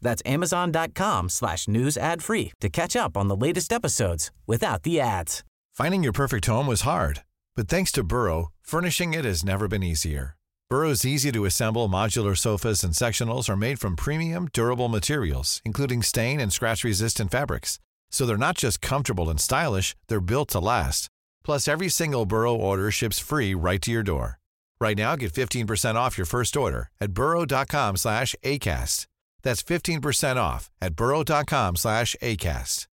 That's amazon.com slash news ad free to catch up on the latest episodes without the ads. Finding your perfect home was hard, but thanks to Burrow, furnishing it has never been easier. Burrow's easy to assemble modular sofas and sectionals are made from premium, durable materials, including stain and scratch resistant fabrics. So they're not just comfortable and stylish, they're built to last. Plus, every single Burrow order ships free right to your door. Right now, get 15% off your first order at burrow.com slash ACAST. That's 15% off at burrow.com slash ACAST.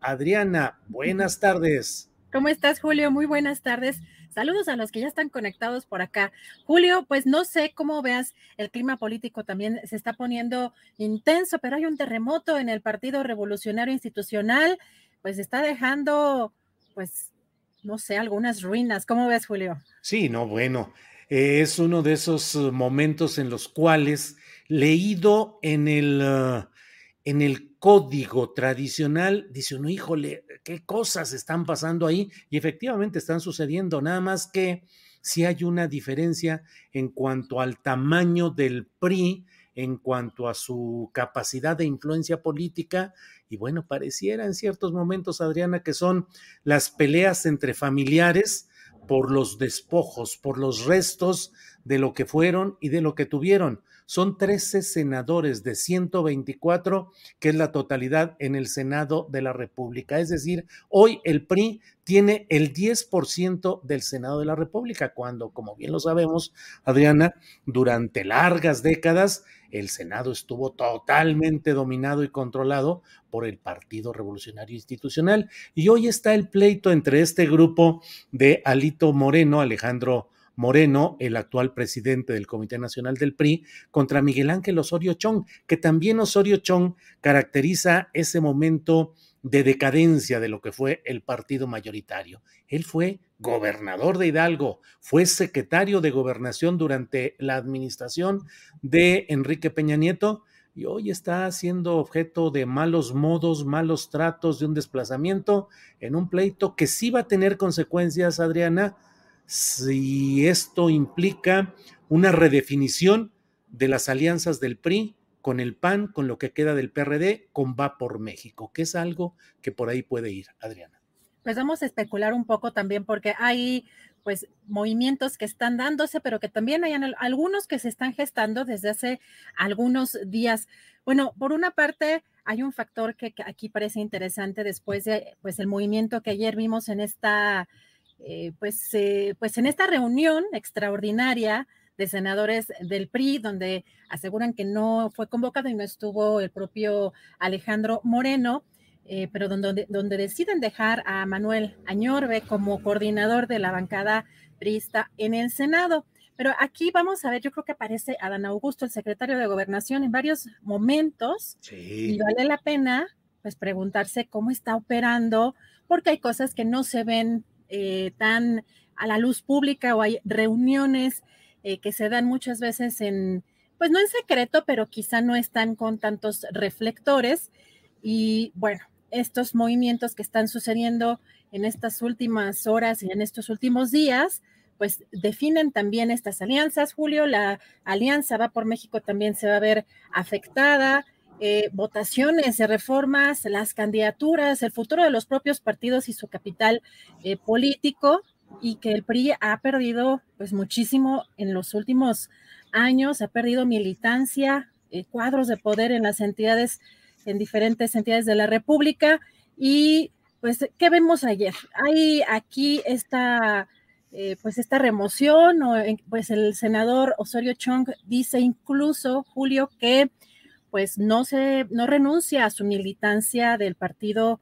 Adriana, buenas tardes. ¿Cómo estás, Julio? Muy buenas tardes. Saludos a los que ya están conectados por acá. Julio, pues no sé cómo veas, el clima político también se está poniendo intenso, pero hay un terremoto en el Partido Revolucionario Institucional, pues está dejando, pues, no sé, algunas ruinas. ¿Cómo ves, Julio? Sí, no, bueno, eh, es uno de esos uh, momentos en los cuales leído en el, uh, en el código tradicional, dice uno, híjole, qué cosas están pasando ahí y efectivamente están sucediendo, nada más que si hay una diferencia en cuanto al tamaño del PRI, en cuanto a su capacidad de influencia política. Y bueno, pareciera en ciertos momentos, Adriana, que son las peleas entre familiares por los despojos, por los restos de lo que fueron y de lo que tuvieron. Son 13 senadores de 124, que es la totalidad en el Senado de la República. Es decir, hoy el PRI tiene el 10% del Senado de la República, cuando, como bien lo sabemos, Adriana, durante largas décadas el Senado estuvo totalmente dominado y controlado por el Partido Revolucionario Institucional. Y hoy está el pleito entre este grupo de Alito Moreno, Alejandro Moreno, el actual presidente del Comité Nacional del PRI, contra Miguel Ángel Osorio Chong, que también Osorio Chong caracteriza ese momento de decadencia de lo que fue el partido mayoritario. Él fue gobernador de Hidalgo, fue secretario de gobernación durante la administración de Enrique Peña Nieto y hoy está siendo objeto de malos modos, malos tratos, de un desplazamiento en un pleito que sí va a tener consecuencias, Adriana, si esto implica una redefinición de las alianzas del PRI con el PAN, con lo que queda del PRD, con Va por México, que es algo que por ahí puede ir, Adriana. Pues vamos a especular un poco también porque hay pues movimientos que están dándose, pero que también hay algunos que se están gestando desde hace algunos días. Bueno, por una parte, hay un factor que, aquí parece interesante después de pues el movimiento que ayer vimos en esta eh, pues, eh, pues en esta reunión extraordinaria de senadores del PRI, donde aseguran que no fue convocado y no estuvo el propio Alejandro Moreno, eh, pero donde, donde deciden dejar a Manuel Añorbe como coordinador de la bancada priista en el Senado. Pero aquí vamos a ver, yo creo que aparece Adán Augusto, el secretario de Gobernación, en varios momentos. Y vale la pena, pues, preguntarse cómo está operando, porque hay cosas que no se ven eh, tan a la luz pública o hay reuniones eh, que se dan muchas veces en, pues no en secreto, pero quizá no están con tantos reflectores. Y bueno, estos movimientos que están sucediendo en estas últimas horas y en estos últimos días, pues definen también estas alianzas. Julio, la alianza va por México también se va a ver afectada. Eh, votaciones reformas, las candidaturas, el futuro de los propios partidos y su capital eh, político y que el PRI ha perdido pues muchísimo en los últimos años, ha perdido militancia, eh, cuadros de poder en las entidades, en diferentes entidades de la República. Y pues, ¿qué vemos ayer? Hay aquí esta, pues esta remoción, o, pues el senador Osorio Chong dice incluso, Julio, que pues no se, no renuncia a su militancia del Partido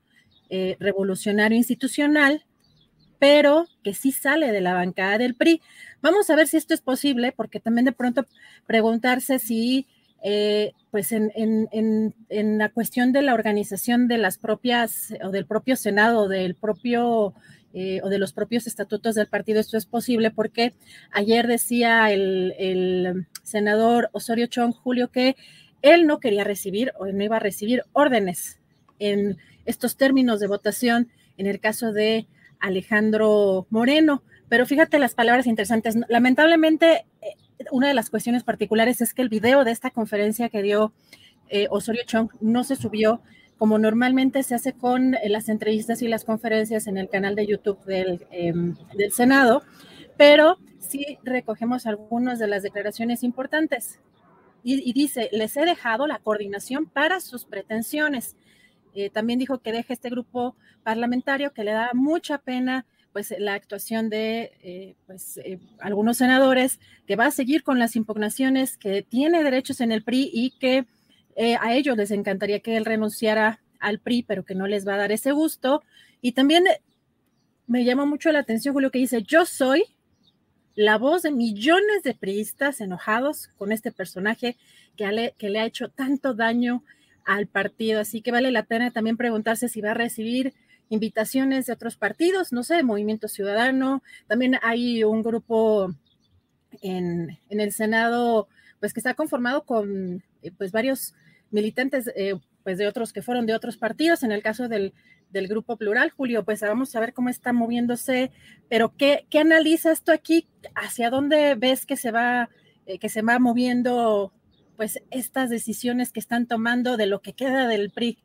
eh, Revolucionario Institucional, pero que sí sale de la bancada del PRI. Vamos a ver si esto es posible, porque también de pronto preguntarse si eh, pues en, la cuestión de la organización de las propias o del propio Senado, del propio eh, o de los propios estatutos del partido, esto es posible porque ayer decía el, senador Osorio Chong Julio que él no quería recibir o no iba a recibir órdenes en estos términos de votación en el caso de Alejandro Moreno. Pero fíjate las palabras interesantes. Lamentablemente, eh, una de las cuestiones particulares es que el video de esta conferencia que dio eh, Osorio Chong no se subió como normalmente se hace con eh, las entrevistas y las conferencias en el canal de YouTube del, em, del Senado, pero sí recogemos algunas de las declaraciones importantes. Y, dice, les he dejado la coordinación para sus pretensiones. Eh, también dijo que deje este grupo parlamentario que le da mucha pena pues la actuación de eh, pues, eh, algunos senadores, que va a seguir con las impugnaciones, que tiene derechos en el PRI y que a ellos les encantaría que él renunciara al PRI, pero que no les va a dar ese gusto. Y también me llama mucho la atención Julio que dice, yo soy la voz de millones de priistas enojados con este personaje que, que le ha hecho tanto daño al partido. Así que vale la pena también preguntarse si va a recibir invitaciones de otros partidos, no sé, Movimiento Ciudadano, también hay un grupo en, el Senado, pues que está conformado con eh, pues varios militantes eh, pues de otros que fueron de otros partidos, en el caso del, grupo plural, Julio, pues vamos a ver cómo está moviéndose, pero ¿qué, qué analiza esto aquí? ¿Hacia dónde ves que se va, eh, que se va moviendo pues estas decisiones que están tomando de lo que queda del PRI?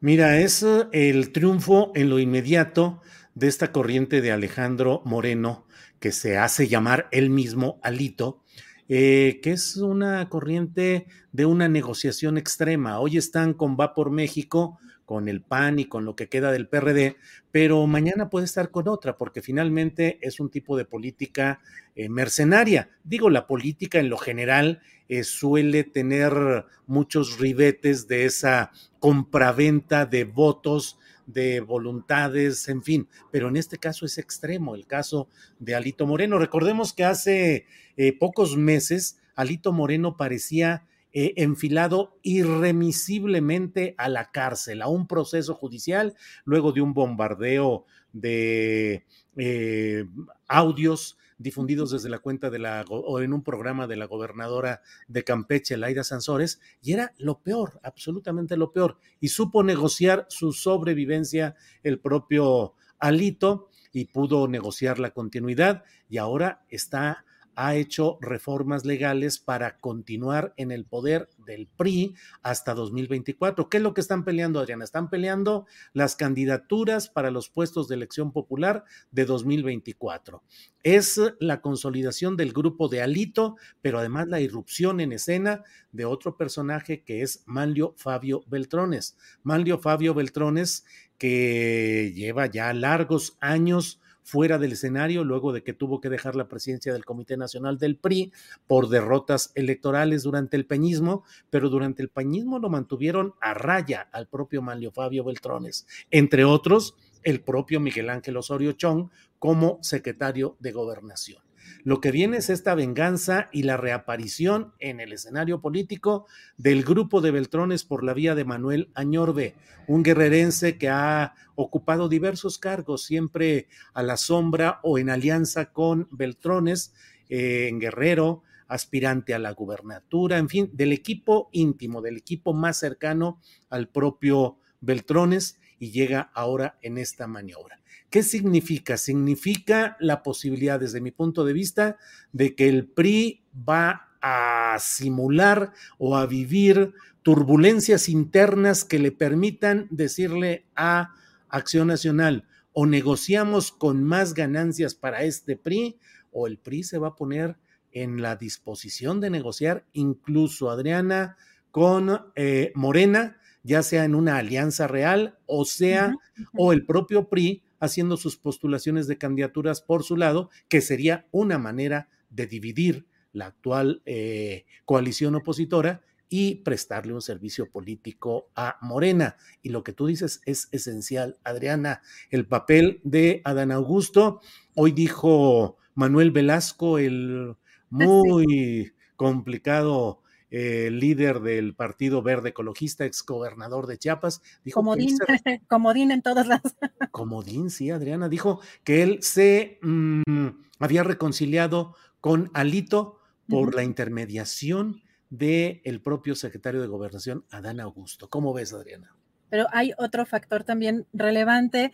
Mira, es eh, el triunfo en lo inmediato de esta corriente de Alejandro Moreno, que se hace llamar él mismo Alito, eh, que es una corriente de una negociación extrema. Hoy están con Va por México, con el PAN y con lo que queda del PRD, pero mañana puede estar con otra, porque finalmente es un tipo de política eh, mercenaria. Digo, la política en lo general eh, suele tener muchos ribetes de esa compraventa de votos, de voluntades, en fin, pero en este caso es extremo, el caso de Alito Moreno. Recordemos que hace eh, pocos meses Alito Moreno parecía eh, enfilado irremisiblemente a la cárcel, a un proceso judicial, luego de un bombardeo de eh, audios difundidos desde la cuenta de la o en un programa de la gobernadora de Campeche, Laida Sansores, y era lo peor, absolutamente lo peor. Y supo negociar su sobrevivencia el propio Alito y pudo negociar la continuidad y ahora está ha hecho reformas legales para continuar en el poder del PRI hasta 2024. ¿Qué es lo que están peleando, Adriana? Están peleando las candidaturas para los puestos de elección popular de 2024. Es la consolidación del grupo de Alito, pero además la irrupción en escena de otro personaje que es Manlio Fabio Beltrones. Manlio Fabio Beltrones, que lleva ya largos años fuera del escenario luego de que tuvo que dejar la presidencia del Comité Nacional del PRI por derrotas electorales durante el peñismo, pero durante el peñismo lo mantuvieron a raya al propio Manlio Fabio Beltrones, entre otros el propio Miguel Ángel Osorio Chong como secretario de gobernación. Lo que viene es esta venganza y la reaparición en el escenario político del grupo de Beltrones por la vía de Manuel Añorbe, un guerrerense que ha ocupado diversos cargos, siempre a la sombra o en alianza con Beltrones, eh, en Guerrero, aspirante a la gubernatura, en fin, del equipo íntimo, del equipo más cercano al propio Beltrones y llega ahora en esta maniobra. ¿Qué significa? Significa la posibilidad, desde mi punto de vista, de que el PRI va a simular o a vivir turbulencias internas que le permitan decirle a Acción Nacional, o negociamos con más ganancias para este PRI, o el PRI se va a poner en la disposición de negociar, incluso Adriana, con eh, Morena, ya sea en una alianza real, o sea, o el propio PRI haciendo sus postulaciones de candidaturas por su lado, que sería una manera de dividir la actual eh, coalición opositora y prestarle un servicio político a Morena. Y lo que tú dices es esencial, Adriana. El papel de Adán Augusto, hoy dijo Manuel Velasco, el muy complicado eh, líder del Partido Verde Ecologista, exgobernador de Chiapas, dijo comodín, comodín en todas las. comodín, sí, Adriana, dijo que él se mm, había reconciliado con Alito por la intermediación del propio secretario de Gobernación, Adán Augusto. ¿Cómo ves, Adriana? Pero hay otro factor también relevante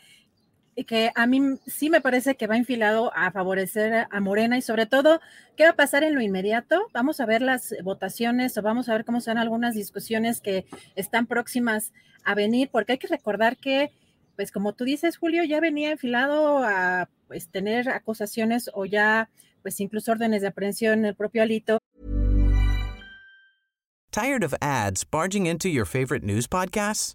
que a mí sí me parece que va enfilado a favorecer a Morena y sobre todo, ¿qué va a pasar en lo inmediato? Vamos a ver las votaciones o vamos a ver cómo son algunas discusiones que están próximas a venir, porque hay que recordar que, pues como tú dices, Julio, ya venía enfilado a pues, tener acusaciones o ya, pues incluso órdenes de aprehensión en el propio Alito. Tired of ads barging into your favorite news podcasts?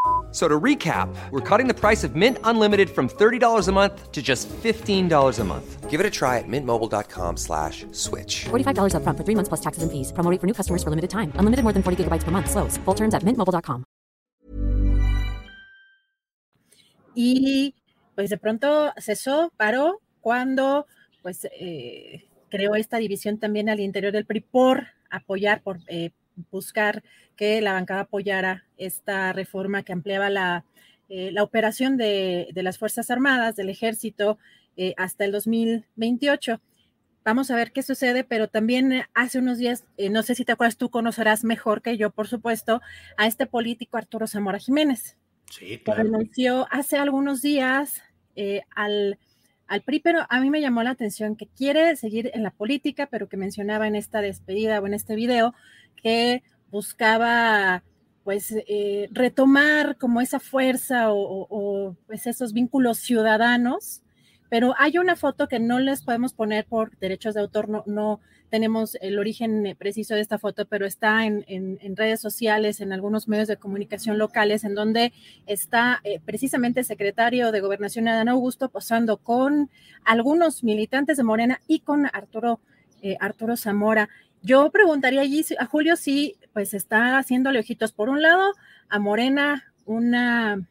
So to recap, we're cutting the price of Mint Unlimited from $30 a month to just $15 a month. Give it a try at mintmobile.com slash switch. $45 up front for three months plus taxes and fees. Promo for new customers for limited time. Unlimited more than 40 gigabytes per month. Slows. Full terms at mintmobile.com. Y pues de pronto cesó, paró, cuando pues eh, creó esta división también al interior del PRI por apoyar, por eh, buscar que la bancada apoyara esta reforma que ampliaba la, eh, la operación de, de, las Fuerzas Armadas, del Ejército, eh, hasta el 2028. Vamos a ver qué sucede, pero también hace unos días, eh, no sé si te acuerdas, tú conocerás mejor que yo, por supuesto, a este político Arturo Zamora Jiménez. Sí, claro. Que renunció hace algunos días al al PRI, pero a mí me llamó la atención que quiere seguir en la política, pero que mencionaba en esta despedida o en este video que buscaba pues eh, retomar como esa fuerza o, pues esos vínculos ciudadanos pero hay una foto que no les podemos poner por derechos de autor, no, no tenemos el origen eh, preciso de esta foto, pero está en, en, redes sociales, en algunos medios de comunicación locales, en donde está eh, precisamente el secretario de Gobernación, Adán Augusto, posando con algunos militantes de Morena y con Arturo, Arturo Zamora. Yo preguntaría allí a Julio si pues está haciéndole ojitos. Por un lado a Morena una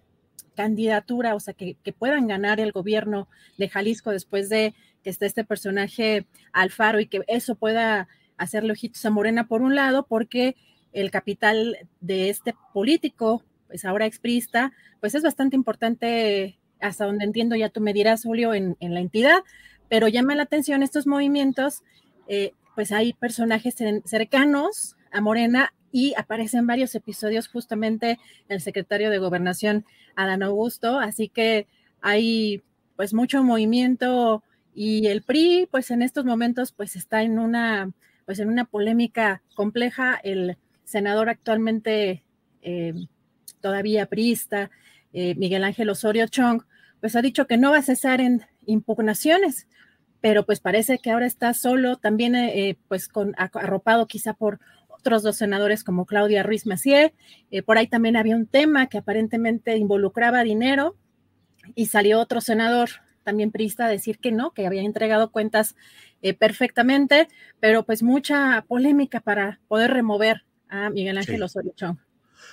candidatura, o sea, que, puedan ganar el gobierno de Jalisco después de que esté este personaje Alfaro y que eso pueda hacerle ojitos a Morena por un lado, porque el capital de este político, pues ahora exprista, pues es bastante importante, hasta donde entiendo, ya tú me dirás, Julio, en, la entidad, pero llama la atención estos movimientos, eh, pues hay personajes cercanos a Morena y aparece en varios episodios justamente el secretario de Gobernación, Adán Augusto, así que hay pues mucho movimiento y el PRI pues en estos momentos pues está en una pues en una polémica compleja, el senador actualmente eh, todavía priista, eh, Miguel Ángel Osorio Chong, pues ha dicho que no va a cesar en impugnaciones, pero pues parece que ahora está solo, también eh, pues con arropado quizá por otros dos senadores como Claudia Ruiz Macié. Eh, por ahí también había un tema que aparentemente involucraba dinero y salió otro senador también priista a decir que no, que había entregado cuentas eh, perfectamente, pero pues mucha polémica para poder remover a Miguel Ángel Osorio Chong.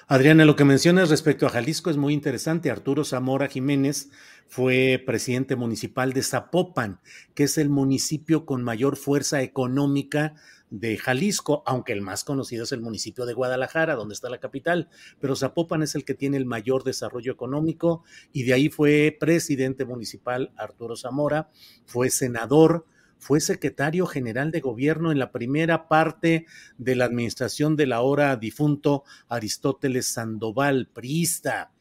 Adriana, lo que mencionas respecto a Jalisco es muy interesante. Arturo Zamora Jiménez fue presidente municipal de Zapopan, que es el municipio con mayor fuerza económica de Jalisco, aunque el más conocido es el municipio de Guadalajara, donde está la capital, pero Zapopan es el que tiene el mayor desarrollo económico y de ahí fue presidente municipal Arturo Zamora, fue senador, fue secretario general de gobierno en la primera parte de la administración del ahora difunto Aristóteles Sandoval, priista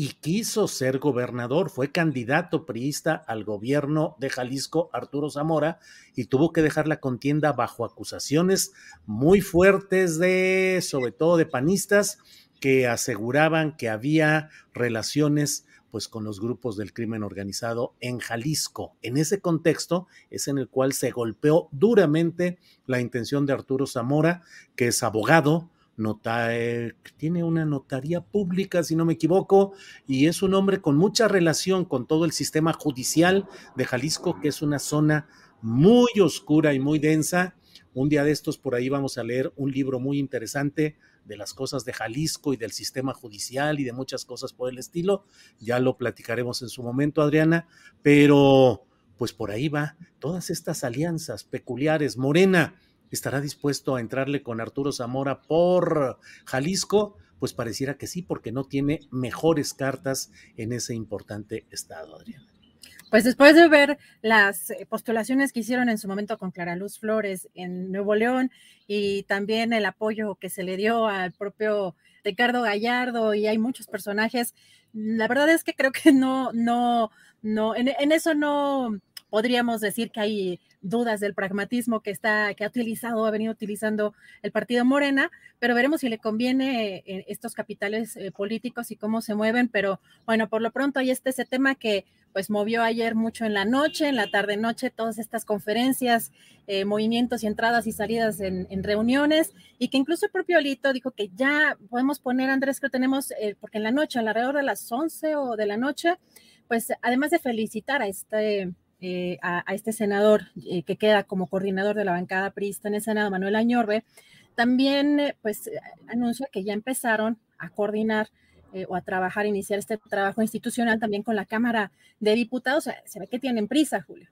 y quiso ser gobernador. Fue candidato priista al gobierno de Jalisco, Arturo Zamora, y tuvo que dejar la contienda bajo acusaciones muy fuertes de, sobre todo de panistas, que aseguraban que había relaciones pues con los grupos del crimen organizado en Jalisco. En ese contexto es en el cual se golpeó duramente la intención de Arturo Zamora, que es abogado, nota, tiene una notaría pública, si no me equivoco, y es un hombre con mucha relación con todo el sistema judicial de Jalisco, que es una zona muy oscura y muy densa. Un día de estos por ahí vamos a leer un libro muy interesante de las cosas de Jalisco y del sistema judicial y de muchas cosas por el estilo. Ya lo platicaremos en su momento, Adriana, pero pues por ahí va todas estas alianzas peculiares. Morena estará dispuesto a entrarle con Arturo Zamora por Jalisco, pues pareciera que sí, porque no tiene mejores cartas en ese importante estado, Adriana. Pues después de ver las eh, postulaciones que hicieron en su momento con Clara Luz Flores en Nuevo León y también el apoyo que se le dio al propio Ricardo Gallardo y hay muchos personajes, la verdad es que creo que no, no, no, en, en eso no podríamos decir que hay dudas del pragmatismo que está, que ha utilizado, ha venido utilizando el partido Morena, pero veremos si le conviene eh, estos capitales eh, políticos y cómo se mueven, pero bueno, por lo pronto ahí está ese tema que pues movió ayer mucho en la noche, en la tarde noche, todas estas conferencias, eh, movimientos y entradas y salidas en, reuniones, y que incluso el propio Alito dijo que ya podemos poner, Andrés, que tenemos, porque en la noche, alrededor de las 11 o de la noche, pues además de felicitar a este eh, a, este senador eh, que queda como coordinador de la bancada priista en el Senado, Manuel Añorbe, también eh, pues anuncia que ya empezaron a coordinar o a trabajar, iniciar este trabajo institucional también con la Cámara de Diputados. se ve que tienen prisa, Julio.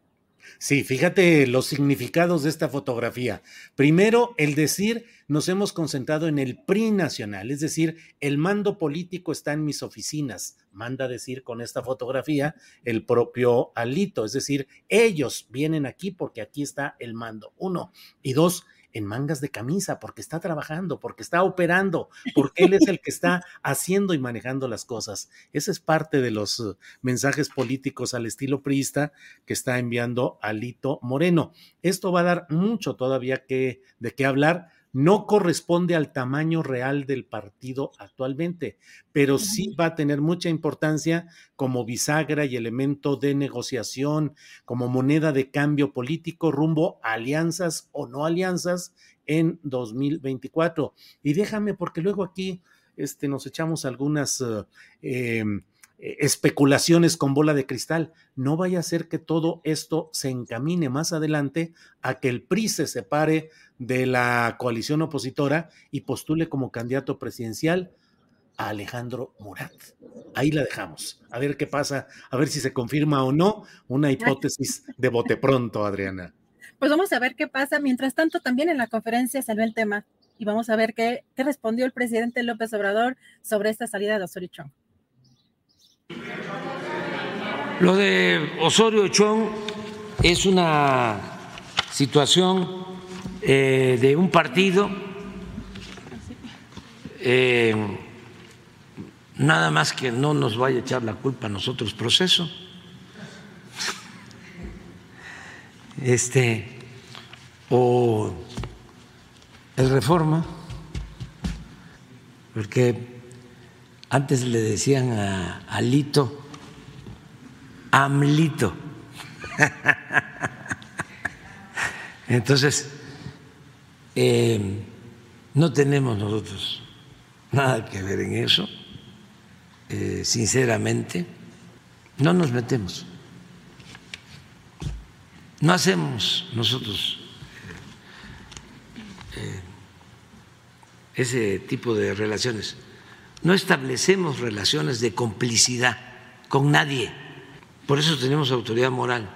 Sí, fíjate los significados de esta fotografía. Primero, el decir, nos hemos concentrado en el PRI nacional, es decir, el mando político está en mis oficinas, manda decir con esta fotografía el propio Alito, es decir, ellos vienen aquí porque aquí está el mando. Uno. Y dos, en mangas de camisa, porque está trabajando, porque está operando, porque él es el que está haciendo y manejando las cosas. Ese es parte de los uh, mensajes políticos al estilo priista que está enviando Alito Moreno. Esto va a dar mucho todavía que, de qué hablar no corresponde al tamaño real del partido actualmente, pero sí va a tener mucha importancia como bisagra y elemento de negociación, como moneda de cambio político rumbo a alianzas o no alianzas en 2024. Y déjame, porque luego aquí este, nos echamos algunas... Eh, em, especulaciones con bola de cristal. No vaya a ser que todo esto se encamine más adelante a que el PRI se separe de la coalición opositora y postule como candidato presidencial a Alejandro Murat. Ahí la dejamos. A ver qué pasa, a ver si se confirma o no una hipótesis de bote pronto, Adriana. Pues vamos a ver qué pasa. Mientras tanto, también en la conferencia salió el tema y vamos a ver qué, qué respondió el presidente López Obrador sobre esta salida de Osorio Chong. Lo de Osorio Chong es una situación eh, de un partido, eh, nada más que no nos vaya a echar la culpa a nosotros proceso. Este, o el reforma, porque antes le decían a Alito, Amlito. Entonces, eh, no tenemos nosotros nada que ver en eso, eh, sinceramente, no nos metemos, no hacemos nosotros eh, ese tipo de relaciones no establecemos relaciones de complicidad con nadie. Por eso tenemos autoridad moral.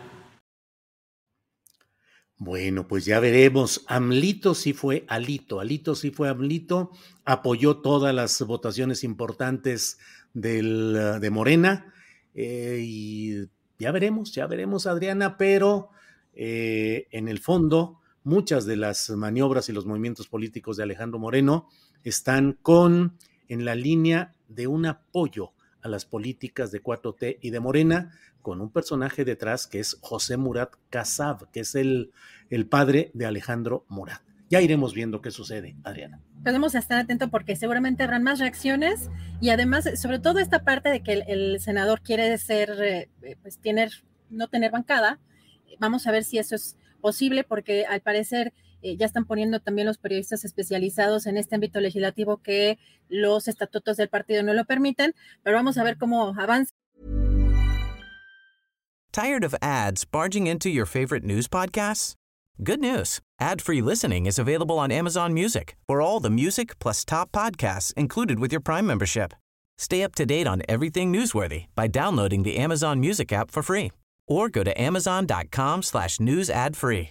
Bueno, pues ya veremos. Amlito sí fue Alito, Alito sí fue Amlito, apoyó todas las votaciones importantes de Morena eh, y ya veremos, ya veremos, Adriana, pero eh, en el fondo muchas de las maniobras y los movimientos políticos de Alejandro Moreno están con en la línea de un apoyo a las políticas de 4T y de Morena, con un personaje detrás que es José Murat Casab, que es el, el padre de Alejandro Murat. Ya iremos viendo qué sucede, Adriana. podemos estar atentos porque seguramente habrán más reacciones y además, sobre todo esta parte de que el, senador quiere ser, eh, pues tener, no tener bancada, vamos a ver si eso es posible porque al parecer eh, ya están poniendo también los periodistas especializados en este ámbito legislativo que los estatutos del partido no lo permiten, pero vamos a ver cómo avanza. Tired of ads barging into your favorite news podcasts? Good news. Ad-free listening is available on Amazon Music. For all the music plus top podcasts included with your Prime membership. Stay up to date on everything newsworthy by downloading the Amazon Music app for free or go to amazon.com slash news ad free.